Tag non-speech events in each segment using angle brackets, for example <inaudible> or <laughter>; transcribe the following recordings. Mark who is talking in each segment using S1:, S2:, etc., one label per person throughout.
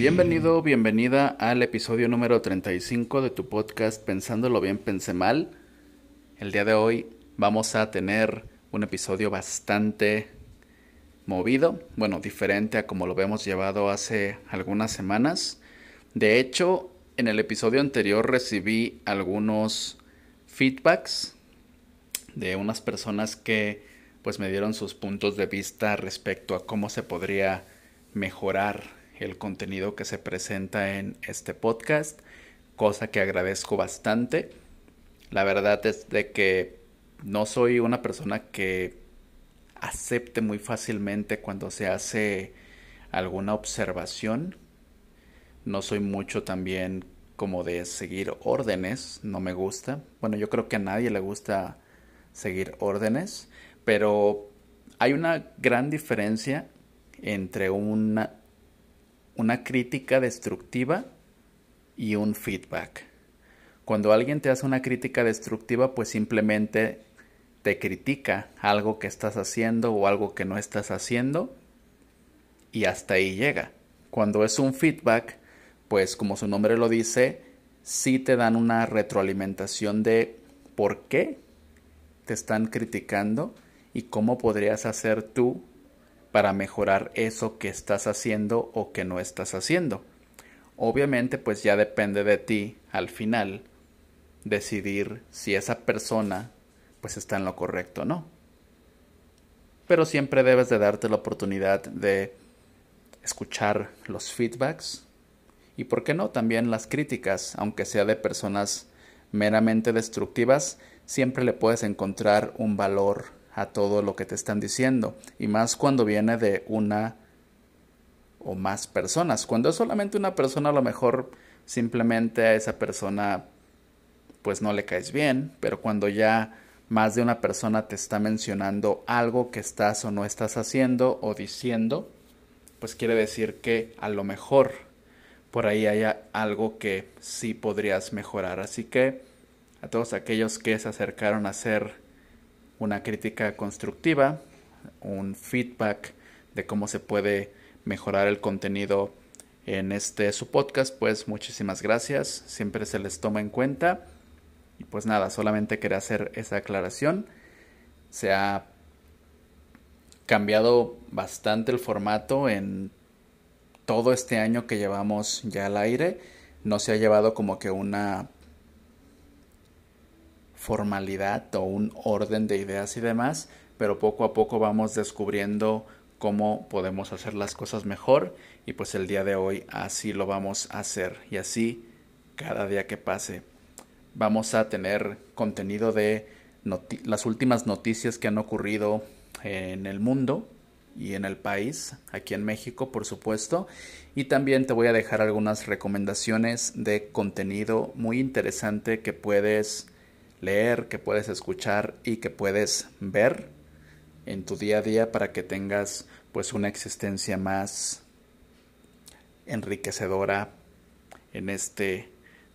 S1: Bienvenido, bienvenida al episodio número 35 de tu podcast Pensándolo bien, pensé mal. El día de hoy vamos a tener un episodio bastante movido, bueno, diferente a como lo hemos llevado hace algunas semanas. De hecho, en el episodio anterior recibí algunos feedbacks de unas personas que pues me dieron sus puntos de vista respecto a cómo se podría mejorar el contenido que se presenta en este podcast, cosa que agradezco bastante. La verdad es de que no soy una persona que acepte muy fácilmente cuando se hace alguna observación. No soy mucho también como de seguir órdenes, no me gusta. Bueno, yo creo que a nadie le gusta seguir órdenes, pero hay una gran diferencia entre una, una crítica destructiva y un feedback. Cuando alguien te hace una crítica destructiva, pues simplemente te critica algo que estás haciendo o algo que no estás haciendo y hasta ahí llega. Cuando es un feedback, pues como su nombre lo dice, sí te dan una retroalimentación de por qué te están criticando y cómo podrías hacer tú para mejorar eso que estás haciendo o que no estás haciendo. Obviamente pues ya depende de ti al final decidir si esa persona pues está en lo correcto o no. Pero siempre debes de darte la oportunidad de escuchar los feedbacks y por qué no también las críticas, aunque sea de personas meramente destructivas, siempre le puedes encontrar un valor a todo lo que te están diciendo y más cuando viene de una o más personas. Cuando es solamente una persona a lo mejor simplemente a esa persona pues no le caes bien, pero cuando ya más de una persona te está mencionando algo que estás o no estás haciendo o diciendo, pues quiere decir que a lo mejor por ahí haya algo que sí podrías mejorar. Así que a todos aquellos que se acercaron a hacer una crítica constructiva, un feedback de cómo se puede mejorar el contenido en este su podcast, pues muchísimas gracias, siempre se les toma en cuenta. Y pues nada, solamente quería hacer esa aclaración. Se ha cambiado bastante el formato en todo este año que llevamos ya al aire. No se ha llevado como que una formalidad o un orden de ideas y demás, pero poco a poco vamos descubriendo cómo podemos hacer las cosas mejor y pues el día de hoy así lo vamos a hacer. Y así cada día que pase vamos a tener contenido de las últimas noticias que han ocurrido en el mundo y en el país, aquí en México por supuesto, y también te voy a dejar algunas recomendaciones de contenido muy interesante que puedes leer, que puedes escuchar y que puedes ver en tu día a día para que tengas pues una existencia más enriquecedora en este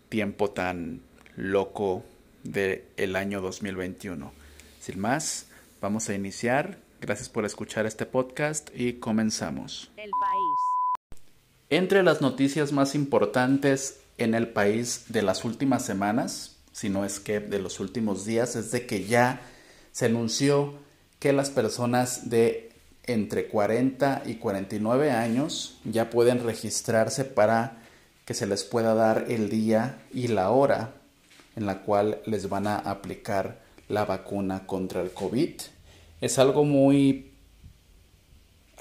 S1: tiempo tan loco del el año 2021. Sin más, vamos a iniciar. Gracias por escuchar este podcast y comenzamos. El país. Entre las noticias más importantes en el país de las últimas semanas si no es que de los últimos días, es de que ya se anunció que las personas de entre 40 y 49 años ya pueden registrarse para que se les pueda dar el día y la hora en la cual les van a aplicar la vacuna contra el COVID. Es algo muy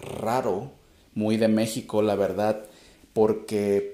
S1: raro, muy de México, la verdad, porque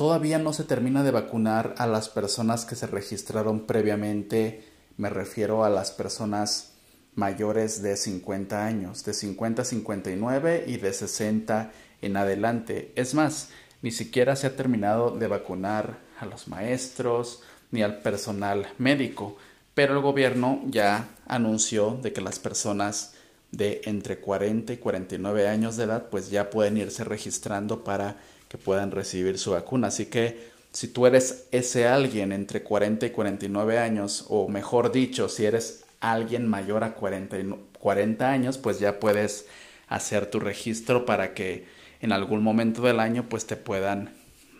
S1: Todavía no se termina de vacunar a las personas que se registraron previamente, me refiero a las personas mayores de 50 años, de 50 a 59 y de 60 en adelante. Es más, ni siquiera se ha terminado de vacunar a los maestros ni al personal médico, pero el gobierno ya anunció de que las personas de entre 40 y 49 años de edad pues ya pueden irse registrando para que puedan recibir su vacuna. Así que si tú eres ese alguien entre 40 y 49 años, o mejor dicho, si eres alguien mayor a 40, 40 años, pues ya puedes hacer tu registro para que en algún momento del año pues te puedan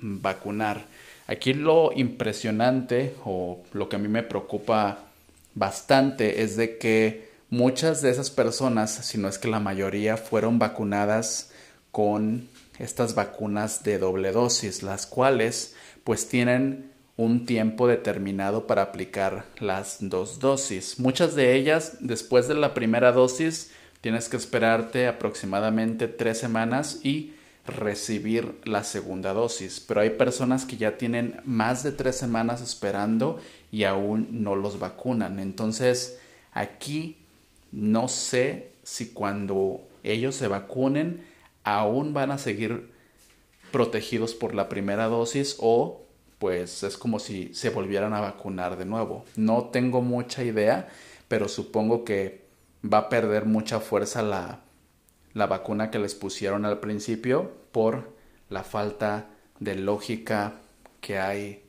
S1: vacunar. Aquí lo impresionante o lo que a mí me preocupa bastante es de que muchas de esas personas, si no es que la mayoría, fueron vacunadas con estas vacunas de doble dosis, las cuales pues tienen un tiempo determinado para aplicar las dos dosis. Muchas de ellas, después de la primera dosis, tienes que esperarte aproximadamente tres semanas y recibir la segunda dosis. Pero hay personas que ya tienen más de tres semanas esperando y aún no los vacunan. Entonces, aquí no sé si cuando ellos se vacunen aún van a seguir protegidos por la primera dosis o pues es como si se volvieran a vacunar de nuevo. No tengo mucha idea, pero supongo que va a perder mucha fuerza la, la vacuna que les pusieron al principio por la falta de lógica que hay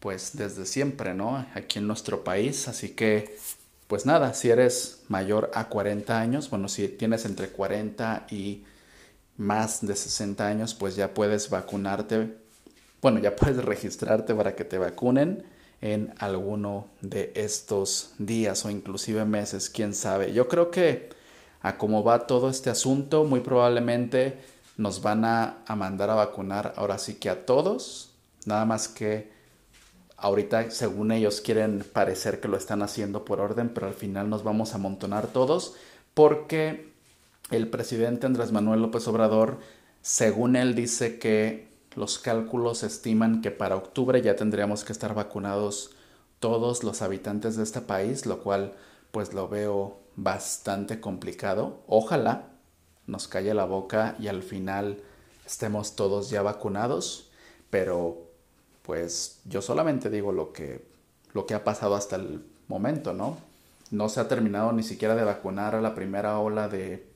S1: pues desde siempre, ¿no? Aquí en nuestro país, así que pues nada, si eres mayor a 40 años, bueno, si tienes entre 40 y más de 60 años, pues ya puedes vacunarte, bueno, ya puedes registrarte para que te vacunen en alguno de estos días o inclusive meses, quién sabe. Yo creo que a cómo va todo este asunto, muy probablemente nos van a, a mandar a vacunar ahora sí que a todos, nada más que ahorita según ellos quieren parecer que lo están haciendo por orden, pero al final nos vamos a amontonar todos porque el presidente Andrés Manuel López Obrador, según él dice que los cálculos estiman que para octubre ya tendríamos que estar vacunados todos los habitantes de este país, lo cual pues lo veo bastante complicado. Ojalá nos calle la boca y al final estemos todos ya vacunados, pero pues yo solamente digo lo que lo que ha pasado hasta el momento, ¿no? No se ha terminado ni siquiera de vacunar a la primera ola de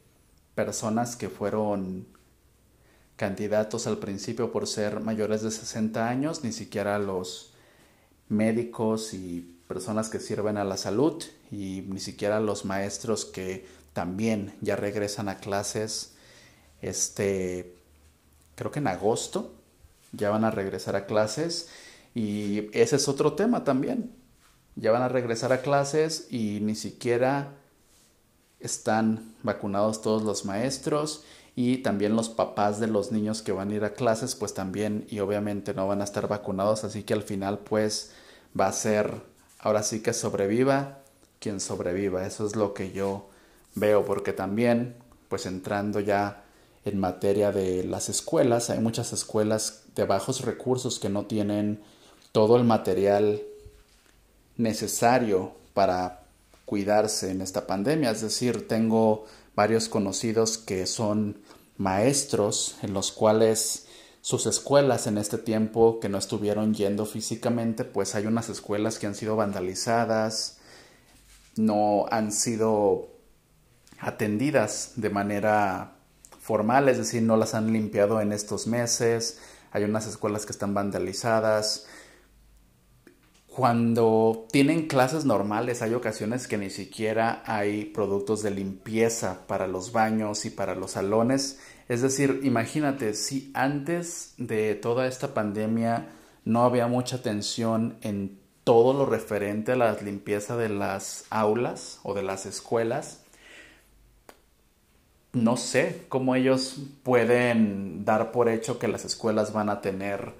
S1: personas que fueron candidatos al principio por ser mayores de 60 años, ni siquiera los médicos y personas que sirven a la salud y ni siquiera los maestros que también ya regresan a clases este creo que en agosto ya van a regresar a clases y ese es otro tema también. Ya van a regresar a clases y ni siquiera están vacunados todos los maestros y también los papás de los niños que van a ir a clases pues también y obviamente no van a estar vacunados así que al final pues va a ser ahora sí que sobreviva quien sobreviva. Eso es lo que yo veo porque también pues entrando ya en materia de las escuelas hay muchas escuelas de bajos recursos que no tienen todo el material necesario para cuidarse en esta pandemia. Es decir, tengo varios conocidos que son maestros en los cuales sus escuelas en este tiempo que no estuvieron yendo físicamente, pues hay unas escuelas que han sido vandalizadas, no han sido atendidas de manera formal, es decir, no las han limpiado en estos meses, hay unas escuelas que están vandalizadas, cuando tienen clases normales hay ocasiones que ni siquiera hay productos de limpieza para los baños y para los salones. Es decir, imagínate, si antes de toda esta pandemia no había mucha atención en todo lo referente a la limpieza de las aulas o de las escuelas, no sé cómo ellos pueden dar por hecho que las escuelas van a tener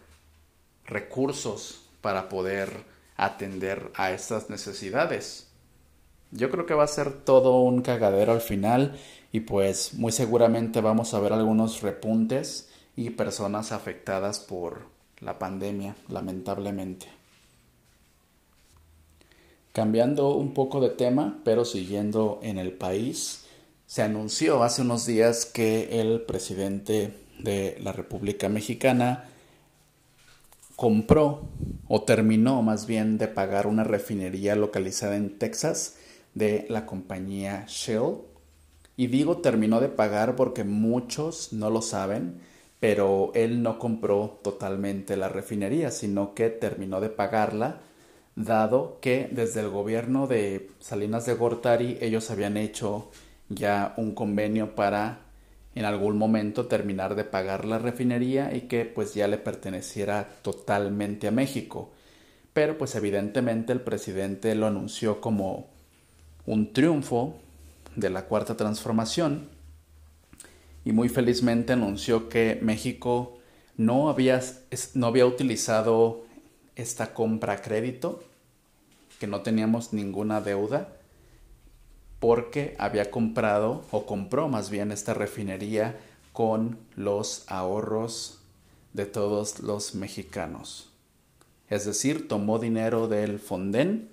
S1: recursos para poder atender a estas necesidades. Yo creo que va a ser todo un cagadero al final y pues muy seguramente vamos a ver algunos repuntes y personas afectadas por la pandemia, lamentablemente. Cambiando un poco de tema, pero siguiendo en el país, se anunció hace unos días que el presidente de la República Mexicana compró o terminó más bien de pagar una refinería localizada en Texas de la compañía Shell. Y digo terminó de pagar porque muchos no lo saben, pero él no compró totalmente la refinería, sino que terminó de pagarla, dado que desde el gobierno de Salinas de Gortari ellos habían hecho ya un convenio para en algún momento terminar de pagar la refinería y que pues ya le perteneciera totalmente a México. Pero pues evidentemente el presidente lo anunció como un triunfo de la cuarta transformación y muy felizmente anunció que México no había, no había utilizado esta compra a crédito, que no teníamos ninguna deuda, porque había comprado o compró más bien esta refinería con los ahorros de todos los mexicanos. Es decir, tomó dinero del Fonden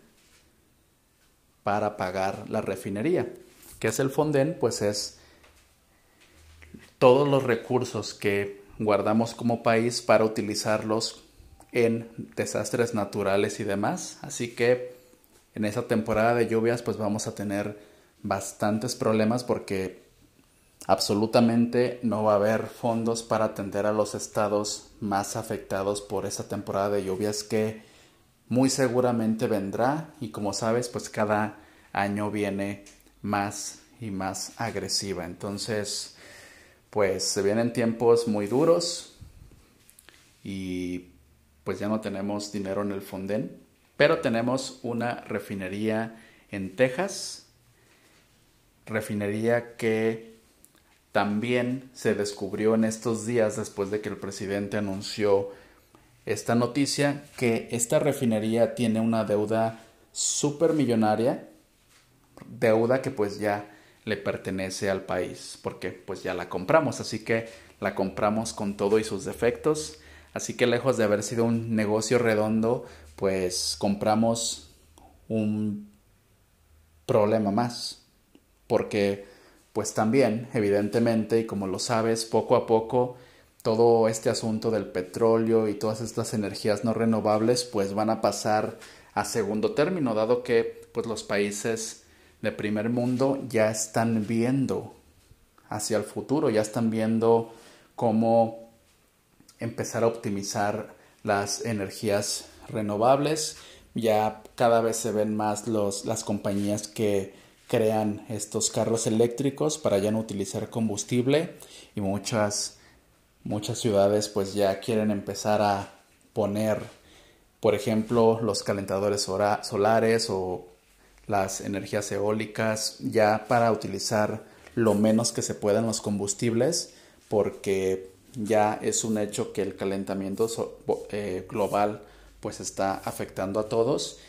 S1: para pagar la refinería. ¿Qué es el Fonden? Pues es todos los recursos que guardamos como país para utilizarlos en desastres naturales y demás. Así que en esa temporada de lluvias pues vamos a tener bastantes problemas porque absolutamente no va a haber fondos para atender a los estados más afectados por esta temporada de lluvias que muy seguramente vendrá. Y como sabes pues cada año viene más y más agresiva. Entonces pues se vienen tiempos muy duros y pues ya no tenemos dinero en el Fonden pero tenemos una refinería en Texas refinería que también se descubrió en estos días después de que el presidente anunció esta noticia que esta refinería tiene una deuda súper millonaria, deuda que pues ya le pertenece al país, porque pues ya la compramos, así que la compramos con todo y sus defectos, así que lejos de haber sido un negocio redondo, pues compramos un problema más porque pues también, evidentemente, y como lo sabes, poco a poco todo este asunto del petróleo y todas estas energías no renovables pues van a pasar a segundo término, dado que pues los países de primer mundo ya están viendo hacia el futuro, ya están viendo cómo empezar a optimizar las energías renovables, ya cada vez se ven más los, las compañías que crean estos carros eléctricos para ya no utilizar combustible y muchas muchas ciudades pues ya quieren empezar a poner por ejemplo los calentadores solares o las energías eólicas ya para utilizar lo menos que se puedan los combustibles porque ya es un hecho que el calentamiento eh, global pues está afectando a todos.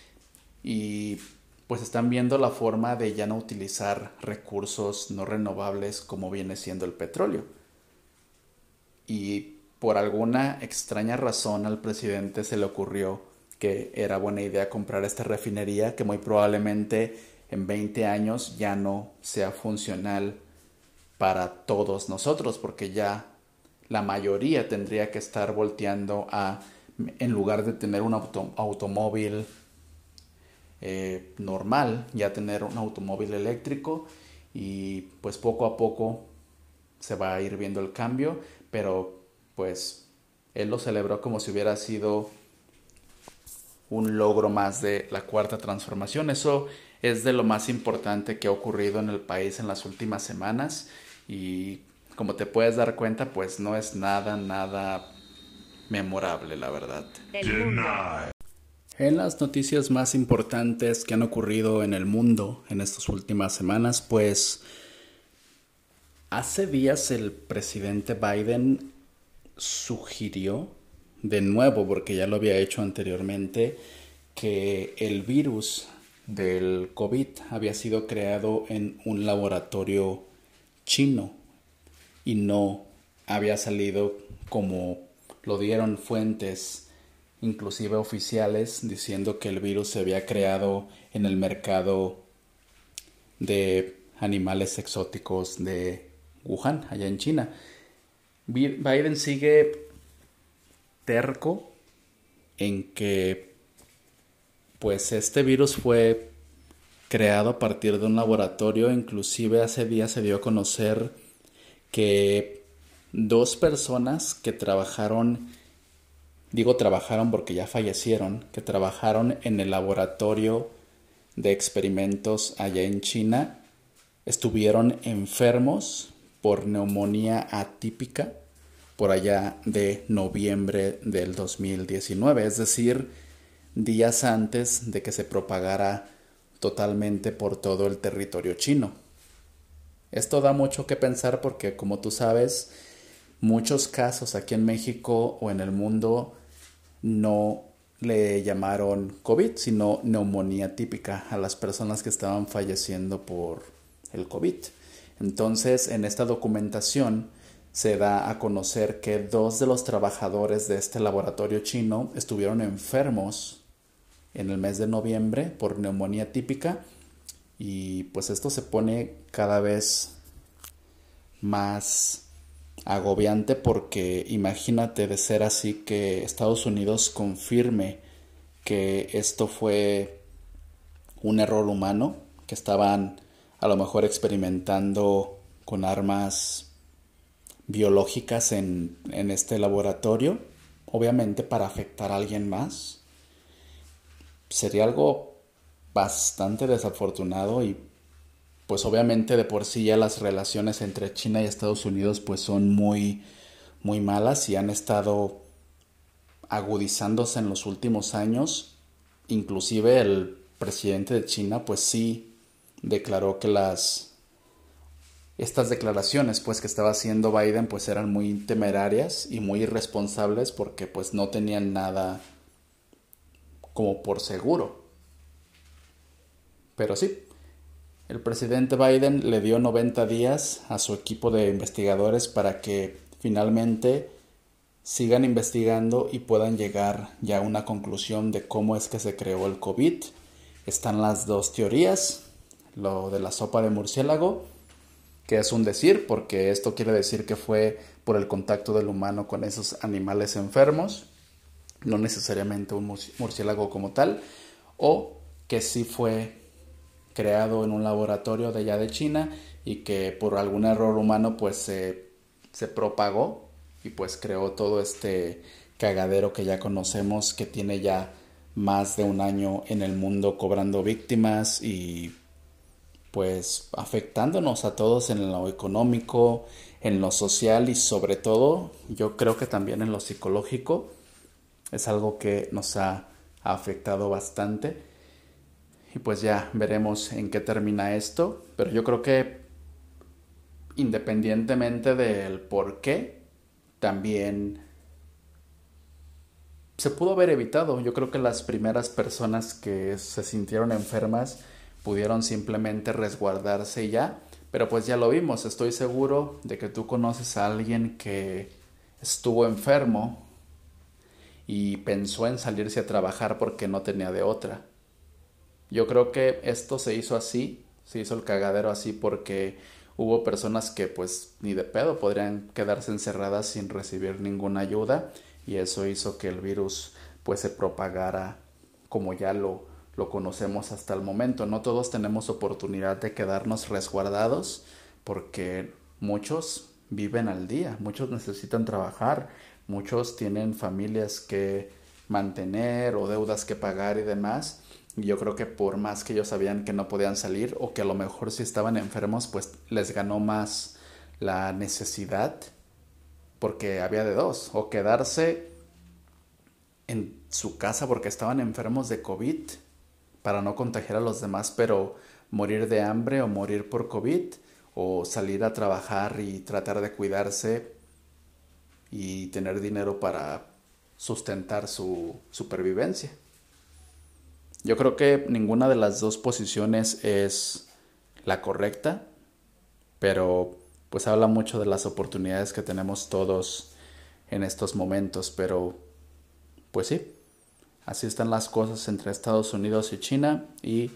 S1: Y pues están viendo la forma de ya no utilizar recursos no renovables como viene siendo el petróleo. Y por alguna extraña razón al presidente se le ocurrió que era buena idea comprar esta refinería que muy probablemente en 20 años ya no sea funcional para todos nosotros porque ya la mayoría tendría que estar volteando a en lugar de tener un automóvil eh, normal ya tener un automóvil eléctrico y pues poco a poco se va a ir viendo el cambio, pero pues él lo celebró como si hubiera sido un logro más de la cuarta transformación. Eso es de lo más importante que ha ocurrido en el país en las últimas semanas y como te puedes dar cuenta, pues no es nada, nada memorable, la verdad. En las noticias más importantes que han ocurrido en el mundo en estas últimas semanas, pues hace días el presidente Biden sugirió de nuevo, porque ya lo había hecho anteriormente, que el virus del COVID había sido creado en un laboratorio chino y no había salido como lo dieron fuentes inclusive oficiales, diciendo que el virus se había creado en el mercado de animales exóticos de Wuhan, allá en China. Biden sigue terco en que pues este virus fue creado a partir de un laboratorio, inclusive hace días se dio a conocer que dos personas que trabajaron Digo trabajaron porque ya fallecieron, que trabajaron en el laboratorio de experimentos allá en China, estuvieron enfermos por neumonía atípica por allá de noviembre del 2019, es decir, días antes de que se propagara totalmente por todo el territorio chino. Esto da mucho que pensar porque, como tú sabes, muchos casos aquí en México o en el mundo no le llamaron COVID, sino neumonía típica a las personas que estaban falleciendo por el COVID. Entonces, en esta documentación se da a conocer que dos de los trabajadores de este laboratorio chino estuvieron enfermos en el mes de noviembre por neumonía típica y pues esto se pone cada vez más agobiante porque imagínate de ser así que Estados Unidos confirme que esto fue un error humano, que estaban a lo mejor experimentando con armas biológicas en, en este laboratorio, obviamente para afectar a alguien más. Sería algo bastante desafortunado y pues obviamente de por sí ya las relaciones entre China y Estados Unidos pues son muy muy malas y han estado agudizándose en los últimos años. Inclusive el presidente de China pues sí declaró que las estas declaraciones pues que estaba haciendo Biden pues eran muy temerarias y muy irresponsables porque pues no tenían nada como por seguro. Pero sí, el presidente Biden le dio 90 días a su equipo de investigadores para que finalmente sigan investigando y puedan llegar ya a una conclusión de cómo es que se creó el COVID. Están las dos teorías, lo de la sopa de murciélago, que es un decir, porque esto quiere decir que fue por el contacto del humano con esos animales enfermos, no necesariamente un murciélago como tal, o que sí fue creado en un laboratorio de allá de China y que por algún error humano pues se, se propagó y pues creó todo este cagadero que ya conocemos que tiene ya más de un año en el mundo cobrando víctimas y pues afectándonos a todos en lo económico, en lo social y sobre todo yo creo que también en lo psicológico. Es algo que nos ha afectado bastante y pues ya veremos en qué termina esto. Pero yo creo que independientemente del por qué, también se pudo haber evitado. Yo creo que las primeras personas que se sintieron enfermas pudieron simplemente resguardarse ya. Pero pues ya lo vimos, estoy seguro de que tú conoces a alguien que estuvo enfermo y pensó en salirse a trabajar porque no tenía de otra. Yo creo que esto se hizo así, se hizo el cagadero así porque hubo personas que pues ni de pedo podrían quedarse encerradas sin recibir ninguna ayuda y eso hizo que el virus pues se propagara como ya lo, lo conocemos hasta el momento. No todos tenemos oportunidad de quedarnos resguardados porque muchos viven al día, muchos necesitan trabajar, muchos tienen familias que mantener o deudas que pagar y demás yo creo que por más que ellos sabían que no podían salir o que a lo mejor si estaban enfermos, pues les ganó más la necesidad porque había de dos, o quedarse en su casa porque estaban enfermos de COVID para no contagiar a los demás, pero morir de hambre o morir por COVID o salir a trabajar y tratar de cuidarse y tener dinero para sustentar su supervivencia. Yo creo que ninguna de las dos posiciones es la correcta, pero pues habla mucho de las oportunidades que tenemos todos en estos momentos, pero pues sí, así están las cosas entre Estados Unidos y China y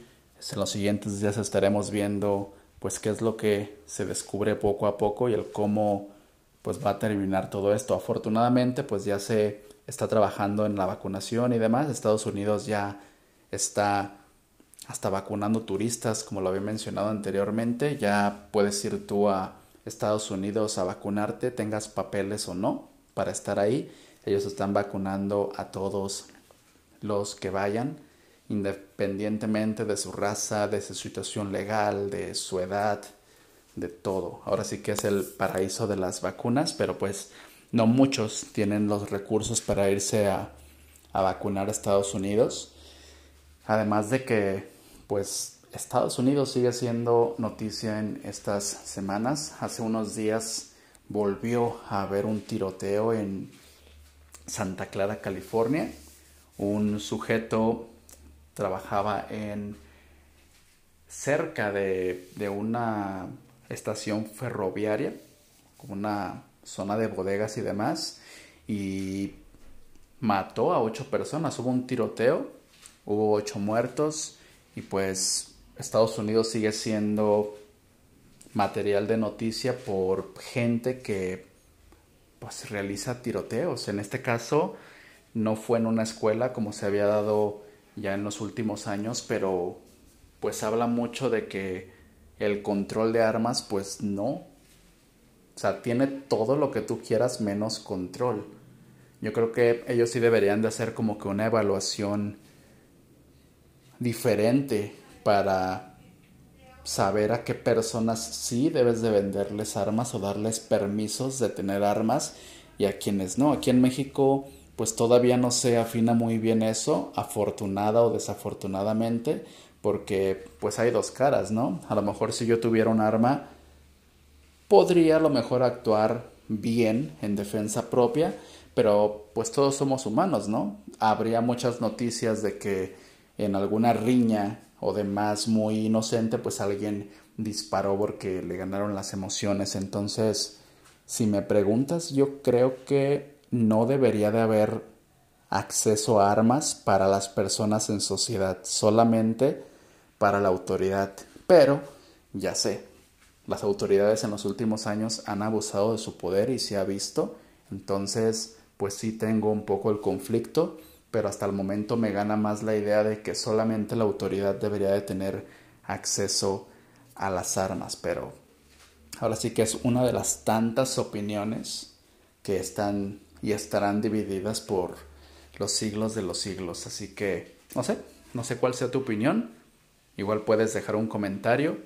S1: en los siguientes días estaremos viendo pues qué es lo que se descubre poco a poco y el cómo pues va a terminar todo esto. Afortunadamente pues ya se está trabajando en la vacunación y demás. Estados Unidos ya está hasta vacunando turistas, como lo había mencionado anteriormente. Ya puedes ir tú a Estados Unidos a vacunarte, tengas papeles o no, para estar ahí. Ellos están vacunando a todos los que vayan, independientemente de su raza, de su situación legal, de su edad, de todo. Ahora sí que es el paraíso de las vacunas, pero pues no muchos tienen los recursos para irse a, a vacunar a Estados Unidos. Además de que pues Estados Unidos sigue siendo noticia en estas semanas. Hace unos días volvió a haber un tiroteo en Santa Clara, California. Un sujeto trabajaba en cerca de, de una estación ferroviaria, una zona de bodegas y demás, y mató a ocho personas. Hubo un tiroteo, hubo ocho muertos, y pues Estados Unidos sigue siendo material de noticia por gente que pues realiza tiroteos. En este caso no fue en una escuela como se había dado ya en los últimos años, pero pues habla mucho de que el control de armas, pues no. O sea, tiene todo lo que tú quieras menos control. Yo creo que ellos sí deberían de hacer como que una evaluación diferente para saber a qué personas sí debes de venderles armas o darles permisos de tener armas y a quienes no. Aquí en México pues todavía no se afina muy bien eso, afortunada o desafortunadamente, porque pues hay dos caras, ¿no? A lo mejor si yo tuviera un arma, podría a lo mejor actuar bien en defensa propia, pero pues todos somos humanos, ¿no? Habría muchas noticias de que en alguna riña o demás muy inocente, pues alguien disparó porque le ganaron las emociones. Entonces, si me preguntas, yo creo que no debería de haber acceso a armas para las personas en sociedad, solamente para la autoridad. Pero, ya sé, las autoridades en los últimos años han abusado de su poder y se ha visto. Entonces, pues sí tengo un poco el conflicto, pero hasta el momento me gana más la idea de que solamente la autoridad debería de tener acceso a las armas. Pero ahora sí que es una de las tantas opiniones que están y estarán divididas por los siglos de los siglos. Así que, no sé, no sé cuál sea tu opinión. Igual puedes dejar un comentario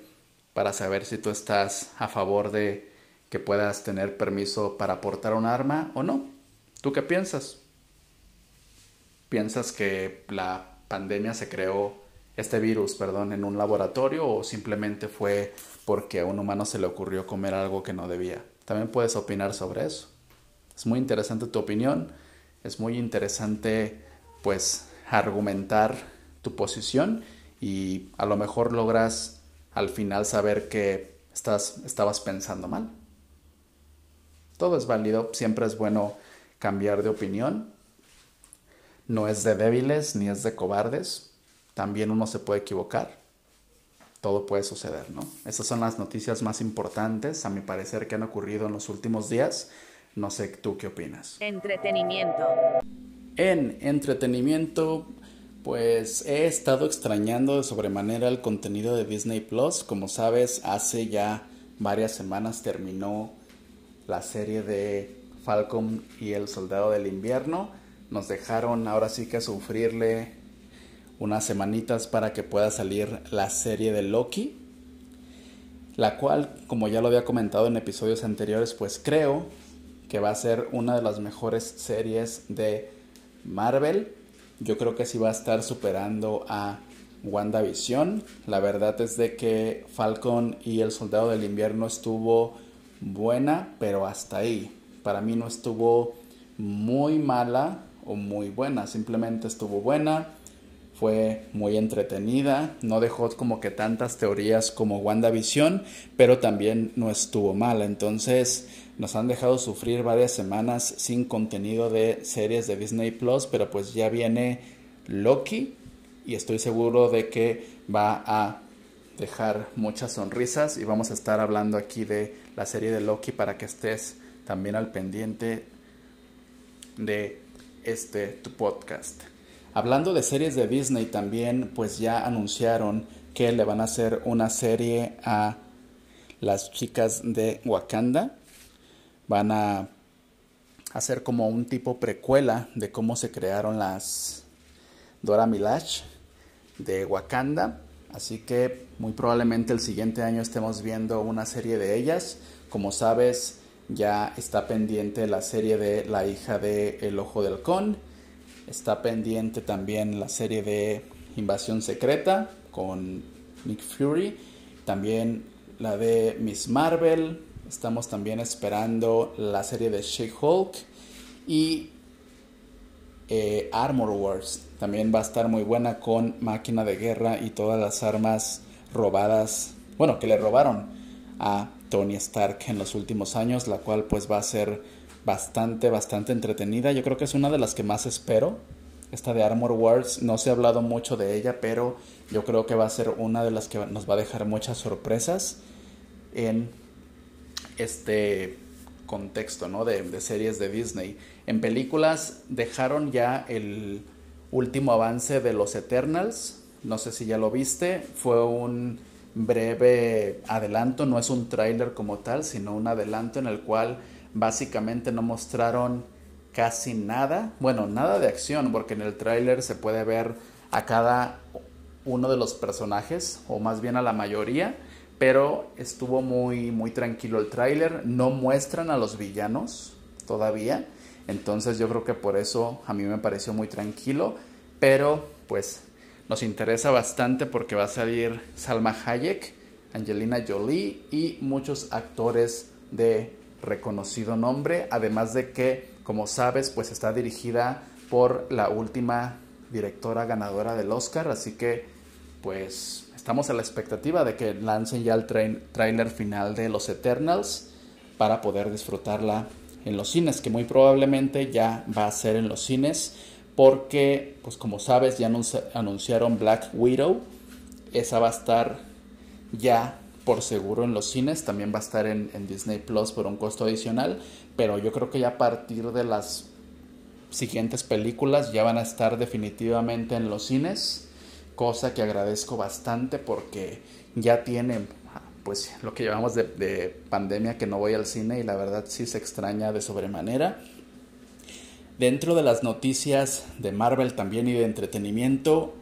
S1: para saber si tú estás a favor de que puedas tener permiso para portar un arma o no. ¿Tú qué piensas? ¿Piensas que la pandemia se creó, este virus, perdón, en un laboratorio o simplemente fue porque a un humano se le ocurrió comer algo que no debía? También puedes opinar sobre eso. Es muy interesante tu opinión, es muy interesante pues argumentar tu posición y a lo mejor logras al final saber que estás, estabas pensando mal. Todo es válido, siempre es bueno cambiar de opinión. No es de débiles ni es de cobardes. También uno se puede equivocar. Todo puede suceder, ¿no? Esas son las noticias más importantes, a mi parecer, que han ocurrido en los últimos días. No sé tú qué opinas.
S2: Entretenimiento.
S1: En entretenimiento, pues he estado extrañando de sobremanera el contenido de Disney Plus. Como sabes, hace ya varias semanas terminó la serie de Falcon y el Soldado del Invierno. Nos dejaron ahora sí que sufrirle unas semanitas para que pueda salir la serie de Loki. La cual, como ya lo había comentado en episodios anteriores, pues creo que va a ser una de las mejores series de Marvel. Yo creo que sí va a estar superando a WandaVision. La verdad es de que Falcon y el Soldado del Invierno estuvo buena, pero hasta ahí. Para mí no estuvo muy mala o muy buena, simplemente estuvo buena, fue muy entretenida, no dejó como que tantas teorías como WandaVision, pero también no estuvo mala. Entonces, nos han dejado sufrir varias semanas sin contenido de series de Disney Plus, pero pues ya viene Loki y estoy seguro de que va a dejar muchas sonrisas y vamos a estar hablando aquí de la serie de Loki para que estés también al pendiente de este tu podcast. Hablando de series de Disney también, pues ya anunciaron que le van a hacer una serie a las chicas de Wakanda van a hacer como un tipo precuela de cómo se crearon las Dora Milaje de Wakanda. así que muy probablemente el siguiente año estemos viendo una serie de ellas. Como sabes, ya está pendiente la serie de La hija de El ojo del con, está pendiente también la serie de Invasión secreta con Nick Fury, también la de Miss Marvel, estamos también esperando la serie de She-Hulk y eh, Armor Wars. También va a estar muy buena con máquina de guerra y todas las armas robadas, bueno, que le robaron a Tony Stark en los últimos años, la cual pues va a ser bastante, bastante entretenida. Yo creo que es una de las que más espero. Esta de Armor Wars, no se ha hablado mucho de ella, pero yo creo que va a ser una de las que nos va a dejar muchas sorpresas en este contexto ¿no? de, de series de Disney. En películas dejaron ya el último avance de los Eternals. No sé si ya lo viste. Fue un breve adelanto, no es un tráiler como tal, sino un adelanto en el cual básicamente no mostraron casi nada. Bueno, nada de acción, porque en el tráiler se puede ver a cada uno de los personajes, o más bien a la mayoría pero estuvo muy, muy tranquilo el tráiler. No muestran a los villanos todavía, entonces yo creo que por eso a mí me pareció muy tranquilo, pero pues nos interesa bastante porque va a salir Salma Hayek, Angelina Jolie y muchos actores de reconocido nombre, además de que, como sabes, pues está dirigida por la última directora ganadora del Oscar, así que pues estamos a la expectativa de que lancen ya el trailer final de Los Eternals para poder disfrutarla en los cines, que muy probablemente ya va a ser en los cines, porque, pues como sabes, ya anunciaron Black Widow, esa va a estar ya por seguro en los cines, también va a estar en, Disney Plus por un costo adicional, pero yo creo que ya a partir de las siguientes películas ya van a estar definitivamente en los cines cosa que agradezco bastante porque ya tiene pues lo que llevamos de, pandemia que no voy al cine y la verdad sí se extraña de sobremanera. Dentro de las noticias de Marvel también y de entretenimiento,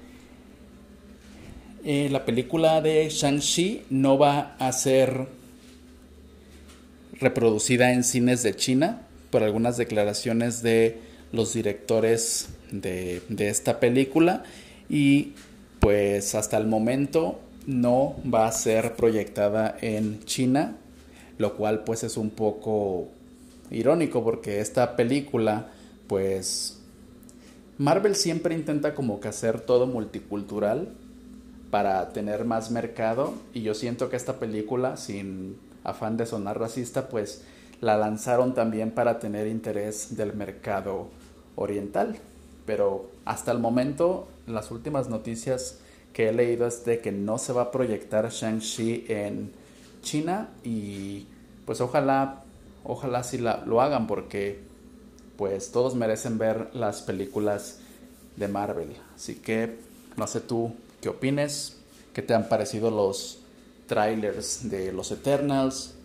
S1: eh, la película de Shang-Chi no va a ser reproducida en cines de China por algunas declaraciones de los directores de, de esta película y pues hasta el momento no va a ser proyectada en China, lo cual pues es un poco irónico porque esta película pues Marvel siempre intenta como que hacer todo multicultural para tener más mercado y yo siento que esta película sin afán de sonar racista pues la lanzaron también para tener interés del mercado oriental. Pero hasta el momento las últimas noticias que he leído es de que no se va a proyectar Shang-Chi en China y pues ojalá, ojalá sí la, lo hagan porque pues todos merecen ver las películas de Marvel. Así que no sé tú qué opines, qué te han parecido los trailers de los Eternals,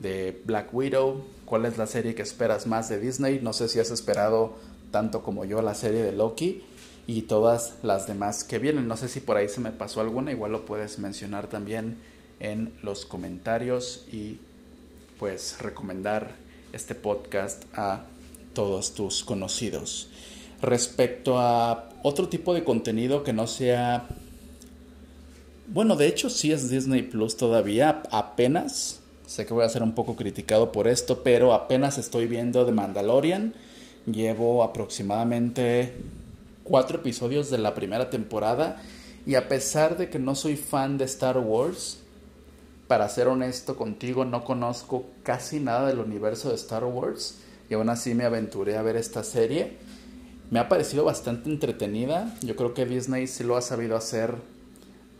S1: de Black Widow, cuál es la serie que esperas más de Disney, no sé si has esperado tanto como yo la serie de Loki y todas las demás que vienen. No sé si por ahí se me pasó alguna, igual lo puedes mencionar también en los comentarios y pues recomendar este podcast a todos tus conocidos. Respecto a otro tipo de contenido que no sea... Bueno, de hecho sí es Disney Plus todavía, apenas. Sé que voy a ser un poco criticado por esto, pero apenas estoy viendo The Mandalorian Llevo aproximadamente cuatro episodios de la primera temporada y a pesar de que no soy fan de Star Wars, para ser honesto contigo, no conozco casi nada del universo de Star Wars y aún así me aventuré a ver esta serie. Me ha parecido bastante entretenida. Yo creo que Disney sí lo ha sabido hacer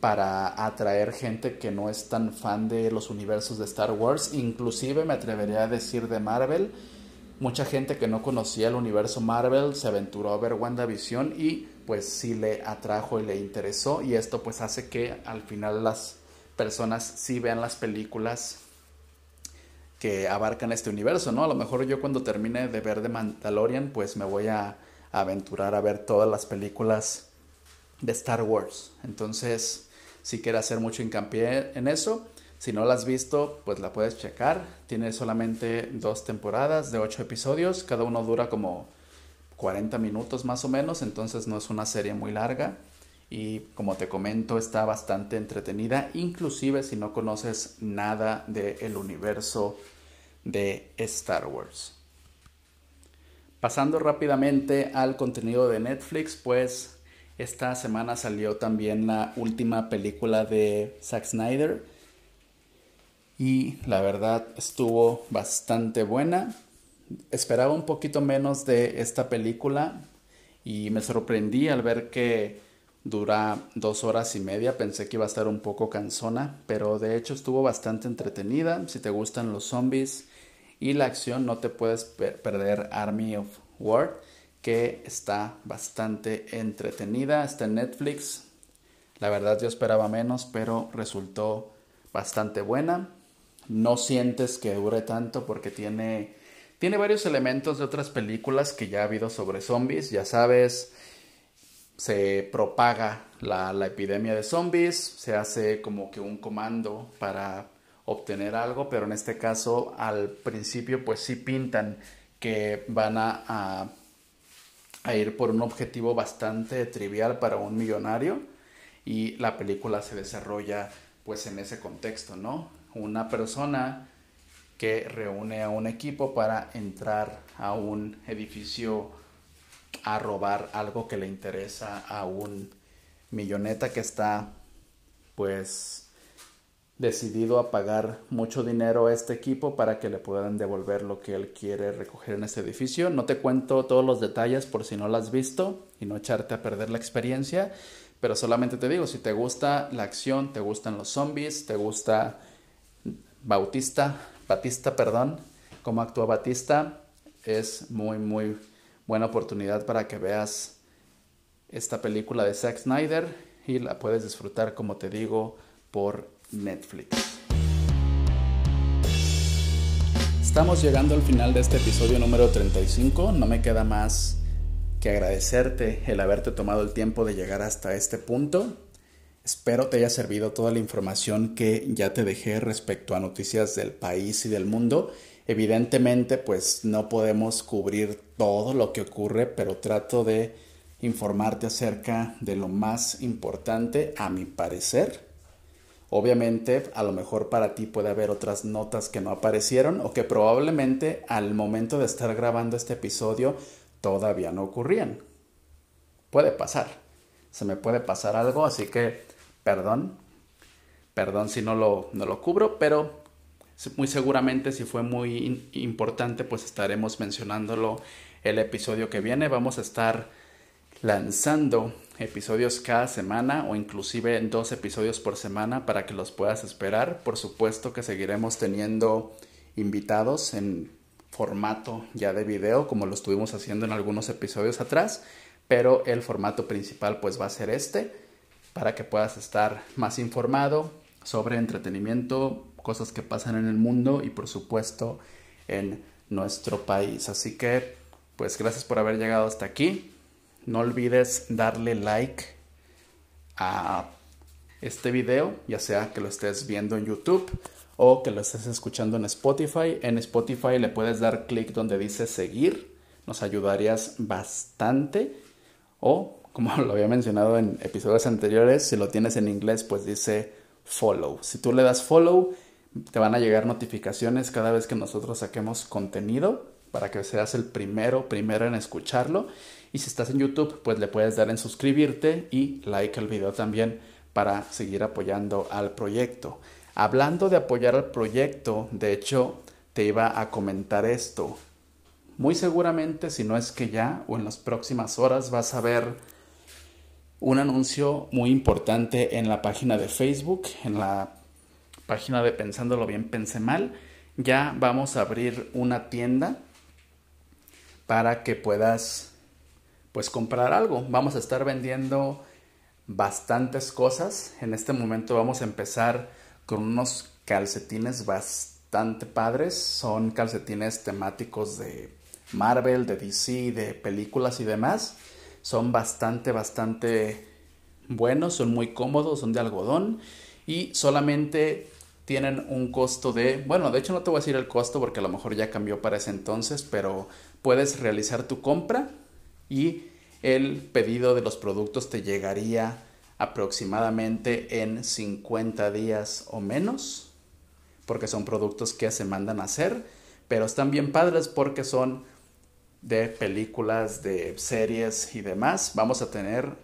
S1: para atraer gente que no es tan fan de los universos de Star Wars. Inclusive me atrevería a decir de Marvel Mucha gente que no conocía el universo Marvel se aventuró a ver WandaVision y pues sí le atrajo y le interesó y esto pues hace que al final las personas sí vean las películas que abarcan este universo, ¿no? A lo mejor yo cuando termine de ver The Mandalorian pues me voy a, aventurar a ver todas las películas de Star Wars. Entonces, si quiere hacer mucho hincapié en eso. Si no la has visto, pues la puedes checar. Tiene solamente dos temporadas de ocho episodios. Cada uno dura como 40 minutos más o menos. Entonces no es una serie muy larga. Y como te comento, está bastante entretenida. Inclusive si no conoces nada del universo de Star Wars. Pasando rápidamente al contenido de Netflix, pues esta semana salió también la última película de Zack Snyder y la verdad estuvo bastante buena. Esperaba un poquito menos de esta película y me sorprendí al ver que dura dos horas y media. Pensé que iba a estar un poco cansona, pero de hecho estuvo bastante entretenida. Si te gustan los zombies y la acción, no te puedes perder Army of War, que está bastante entretenida. Está en Netflix. La verdad yo esperaba menos, pero resultó bastante buena no sientes que dure tanto porque tiene, tiene varios elementos de otras películas que ya ha habido sobre zombies, ya sabes, se propaga la, la epidemia de zombies, se hace como que un comando para obtener algo, pero en este caso al principio pues sí pintan que van a, a, a, ir por un objetivo bastante trivial para un millonario y la película se desarrolla pues en ese contexto, ¿no? una persona que reúne a un equipo para entrar a un edificio a robar algo que le interesa a un milloneta que está pues decidido a pagar mucho dinero a este equipo para que le puedan devolver lo que él quiere recoger en ese edificio. No te cuento todos los detalles por si no lo has visto y no echarte a perder la experiencia, pero solamente te digo, si te gusta la acción, te gustan los zombies, te gusta Bautista, Batista, perdón, cómo actúa Batista, es muy, muy buena oportunidad para que veas esta película de Zack Snyder y la puedes disfrutar, como te digo, por Netflix. Estamos llegando al final de este episodio número 35. No me queda más que agradecerte el haberte tomado el tiempo de llegar hasta este punto. Espero te haya servido toda la información que ya te dejé respecto a noticias del país y del mundo. Evidentemente, pues no podemos cubrir todo lo que ocurre, pero trato de informarte acerca de lo más importante, a mi parecer. Obviamente, a lo mejor para ti puede haber otras notas que no aparecieron o que probablemente al momento de estar grabando este episodio todavía no ocurrían. Puede pasar. Se me puede pasar algo, así que perdón, perdón si no lo, no lo cubro, pero muy seguramente si fue muy importante, pues estaremos mencionándolo el episodio que viene. Vamos a estar lanzando episodios cada semana o inclusive dos episodios por semana para que los puedas esperar. Por supuesto que seguiremos teniendo invitados en formato ya de video como lo estuvimos haciendo en algunos episodios atrás, pero el formato principal pues va a ser este para que puedas estar más informado sobre entretenimiento, cosas que pasan en el mundo y por supuesto en nuestro país. Así que pues gracias por haber llegado hasta aquí. No olvides darle like a este video, ya sea que lo estés viendo en YouTube o que lo estés escuchando en Spotify. En Spotify le puedes dar clic donde dice seguir, nos ayudarías bastante. O como <laughs> lo había mencionado en episodios anteriores, si lo tienes en inglés, pues dice follow. Si tú le das follow, te van a llegar notificaciones cada vez que nosotros saquemos contenido para que seas el primero, primero en escucharlo. Y si estás en YouTube, pues le puedes dar en suscribirte y like al video también para seguir apoyando al proyecto. Hablando de apoyar al proyecto, de hecho, te iba a comentar esto. Muy seguramente, si no es que ya o en las próximas horas, vas a ver un anuncio muy importante en la página de Facebook, en la página de Pensándolo bien, pensé mal. Ya vamos a abrir una tienda para que puedas pues comprar algo. Vamos a estar vendiendo bastantes cosas. En este momento vamos a empezar con unos calcetines bastante padres. Son calcetines temáticos de Marvel, de DC, de películas y demás son bastante, bastante buenos, son muy cómodos, son de algodón y solamente tienen un costo de, bueno, de hecho no te voy a decir el costo porque a lo mejor ya cambió para ese entonces, pero puedes realizar tu compra y el pedido de los productos te llegaría aproximadamente en 50 días o menos, porque son productos que se mandan a hacer, pero están bien padres porque son de películas, de series y demás. Vamos a tener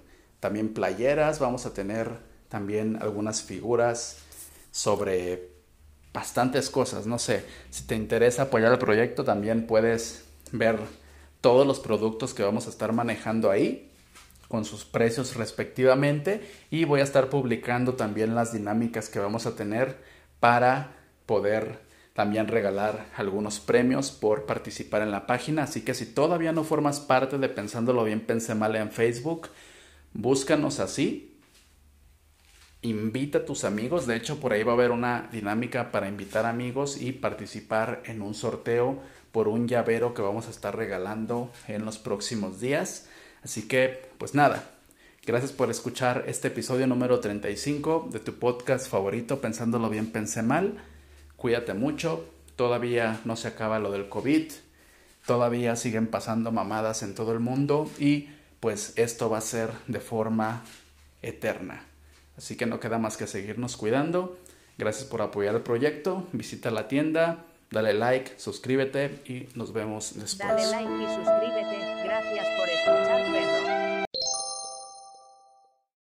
S1: también playeras, vamos a tener también algunas figuras sobre bastantes cosas, no sé, si te interesa apoyar el proyecto también puedes ver todos los productos que vamos a estar manejando ahí con sus precios respectivamente y voy a estar publicando también las dinámicas que vamos a tener para poder también regalar algunos premios por participar en la página. Así que si todavía no formas parte de Pensándolo Bien Pensé Mal en Facebook, búscanos así. Invita a tus amigos. De hecho, por ahí va a haber una dinámica para invitar amigos y participar en un sorteo por un llavero que vamos a estar regalando en los próximos días. Así que, pues nada, gracias por escuchar este episodio número 35 de tu podcast favorito, Pensándolo Bien, Pensé Mal. Cuídate mucho, todavía no se acaba lo del COVID, todavía siguen pasando mamadas en todo el mundo y pues esto va a ser de forma eterna. Así que no queda más que seguirnos cuidando. Gracias por apoyar el proyecto. Visita la tienda, dale like, suscríbete y nos vemos después.
S2: Dale like y suscríbete. Gracias por escuchar.